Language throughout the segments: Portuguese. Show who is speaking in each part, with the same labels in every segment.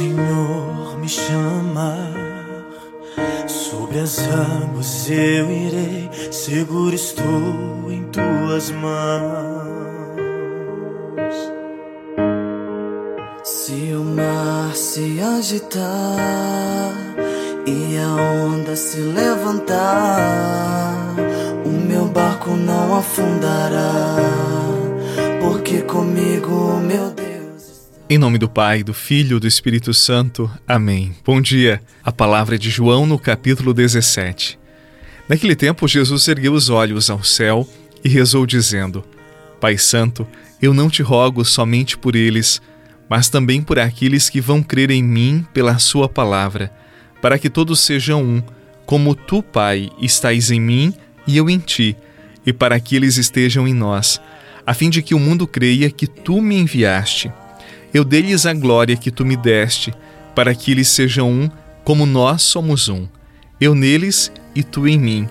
Speaker 1: Senhor me chamar, sobre as águas eu irei, seguro estou em tuas mãos. Se o mar se agitar e a onda se levantar, o meu barco não afundará, porque comigo, meu Deus.
Speaker 2: Em nome do Pai, do Filho e do Espírito Santo. Amém. Bom dia. A palavra é de João no capítulo 17. Naquele tempo, Jesus ergueu os olhos ao céu e rezou, dizendo: Pai Santo, eu não te rogo somente por eles, mas também por aqueles que vão crer em mim pela Sua palavra, para que todos sejam um, como tu, Pai, estais em mim e eu em ti, e para que eles estejam em nós, a fim de que o mundo creia que tu me enviaste. Eu dei-lhes a glória que tu me deste, para que eles sejam um, como nós somos um. Eu neles e tu em mim,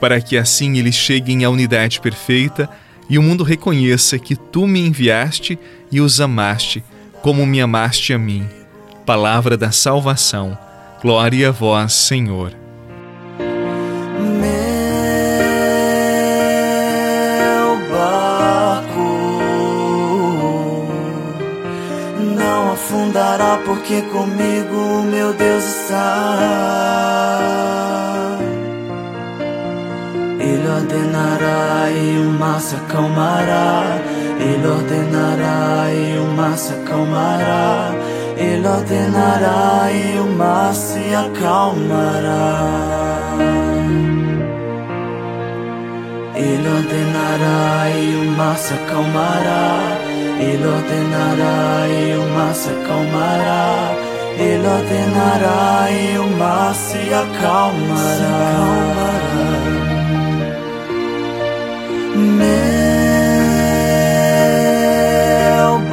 Speaker 2: para que assim eles cheguem à unidade perfeita e o mundo reconheça que tu me enviaste e os amaste, como me amaste a mim. Palavra da salvação. Glória a vós, Senhor.
Speaker 1: Porque comigo meu Deus está. Ele ordenará e o mar se acalmará. Ele ordenará e o mar se acalmará. Ele ordenará e o mar se acalmará. Ele ordenará e o mar se acalmará. Ele ordenará e o mar se acalmará. Ele ordenará e o mar se acalmará. Meu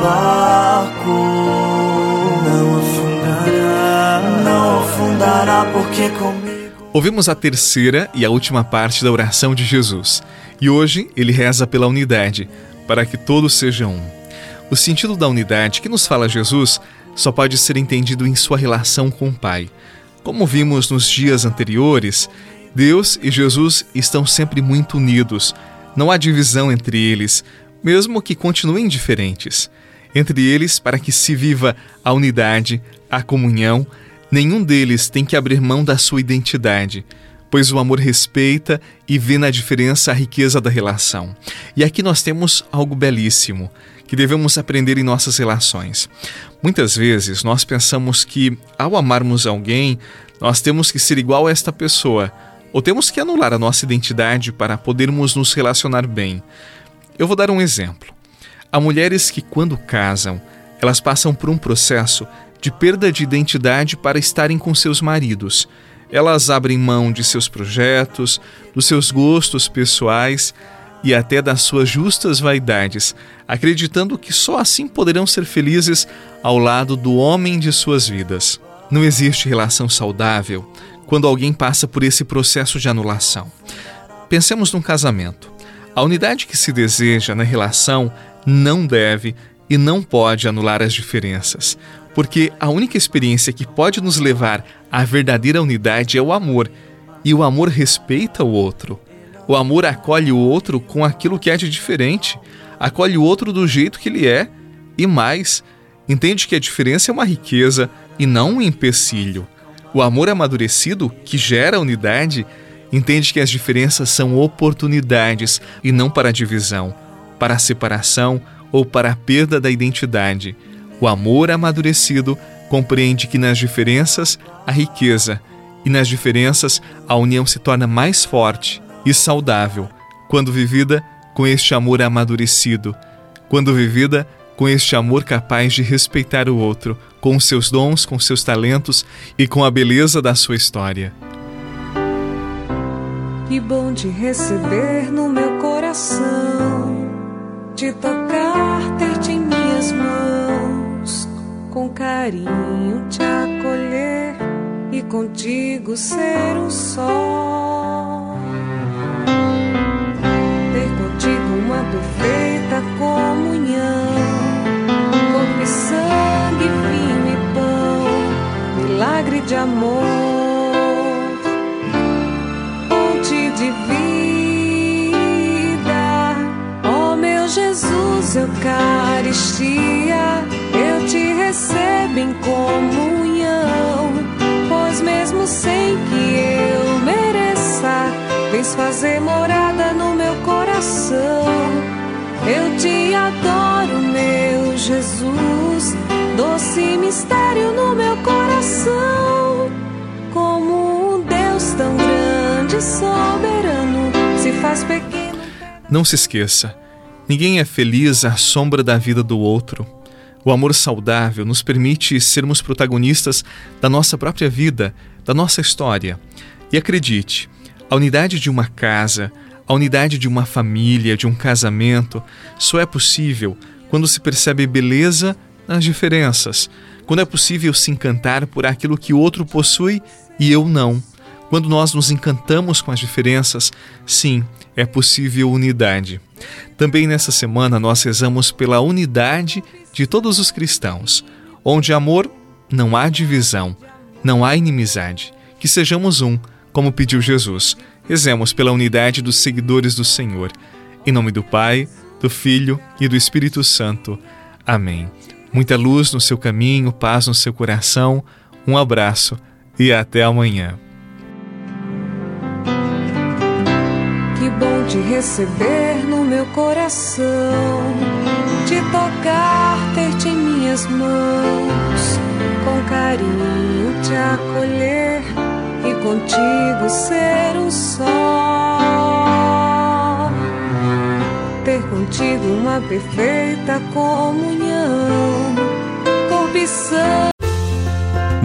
Speaker 1: barco não afundará, não afundará porque comigo.
Speaker 2: Ouvimos a terceira e a última parte da oração de Jesus. E hoje ele reza pela unidade, para que todos sejam um. O sentido da unidade que nos fala Jesus só pode ser entendido em sua relação com o Pai. Como vimos nos dias anteriores, Deus e Jesus estão sempre muito unidos. Não há divisão entre eles, mesmo que continuem diferentes. Entre eles, para que se viva a unidade, a comunhão, nenhum deles tem que abrir mão da sua identidade, pois o amor respeita e vê na diferença a riqueza da relação. E aqui nós temos algo belíssimo que devemos aprender em nossas relações. Muitas vezes nós pensamos que, ao amarmos alguém, nós temos que ser igual a esta pessoa, ou temos que anular a nossa identidade para podermos nos relacionar bem. Eu vou dar um exemplo. Há mulheres que, quando casam, elas passam por um processo de perda de identidade para estarem com seus maridos. Elas abrem mão de seus projetos, dos seus gostos pessoais e até das suas justas vaidades, acreditando que só assim poderão ser felizes ao lado do homem de suas vidas. Não existe relação saudável quando alguém passa por esse processo de anulação. Pensemos num casamento. A unidade que se deseja na relação não deve e não pode anular as diferenças, porque a única experiência que pode nos levar à verdadeira unidade é o amor, e o amor respeita o outro. O amor acolhe o outro com aquilo que é de diferente, acolhe o outro do jeito que ele é e mais, entende que a diferença é uma riqueza e não um empecilho. O amor amadurecido, que gera unidade, entende que as diferenças são oportunidades e não para a divisão, para a separação ou para a perda da identidade. O amor amadurecido compreende que nas diferenças há riqueza e nas diferenças a união se torna mais forte e saudável, quando vivida com este amor amadurecido, quando vivida com este amor capaz de respeitar o outro, com seus dons, com seus talentos e com a beleza da sua história.
Speaker 3: Que bom te receber no meu coração, te tocar, ter-te em minhas mãos, com carinho te acolher e contigo ser um só. de vida. Ó oh, meu Jesus, Eucaristia, eu te recebo em comunhão, pois mesmo sem que eu mereça, vens fazer morada no meu coração. Eu te adoro, meu Jesus, doce mistério no meu coração. Soberano se faz pequeno.
Speaker 2: Não se esqueça, ninguém é feliz à sombra da vida do outro. O amor saudável nos permite sermos protagonistas da nossa própria vida, da nossa história. E acredite, a unidade de uma casa, a unidade de uma família, de um casamento, só é possível quando se percebe beleza nas diferenças, quando é possível se encantar por aquilo que o outro possui e eu não. Quando nós nos encantamos com as diferenças, sim, é possível unidade. Também nessa semana nós rezamos pela unidade de todos os cristãos, onde amor não há divisão, não há inimizade. Que sejamos um, como pediu Jesus. Rezemos pela unidade dos seguidores do Senhor. Em nome do Pai, do Filho e do Espírito Santo. Amém. Muita luz no seu caminho, paz no seu coração. Um abraço e até amanhã.
Speaker 3: Que bom te receber no meu coração, te tocar, ter-te em minhas mãos, com carinho te acolher e contigo ser um só. Ter contigo uma perfeita comunhão,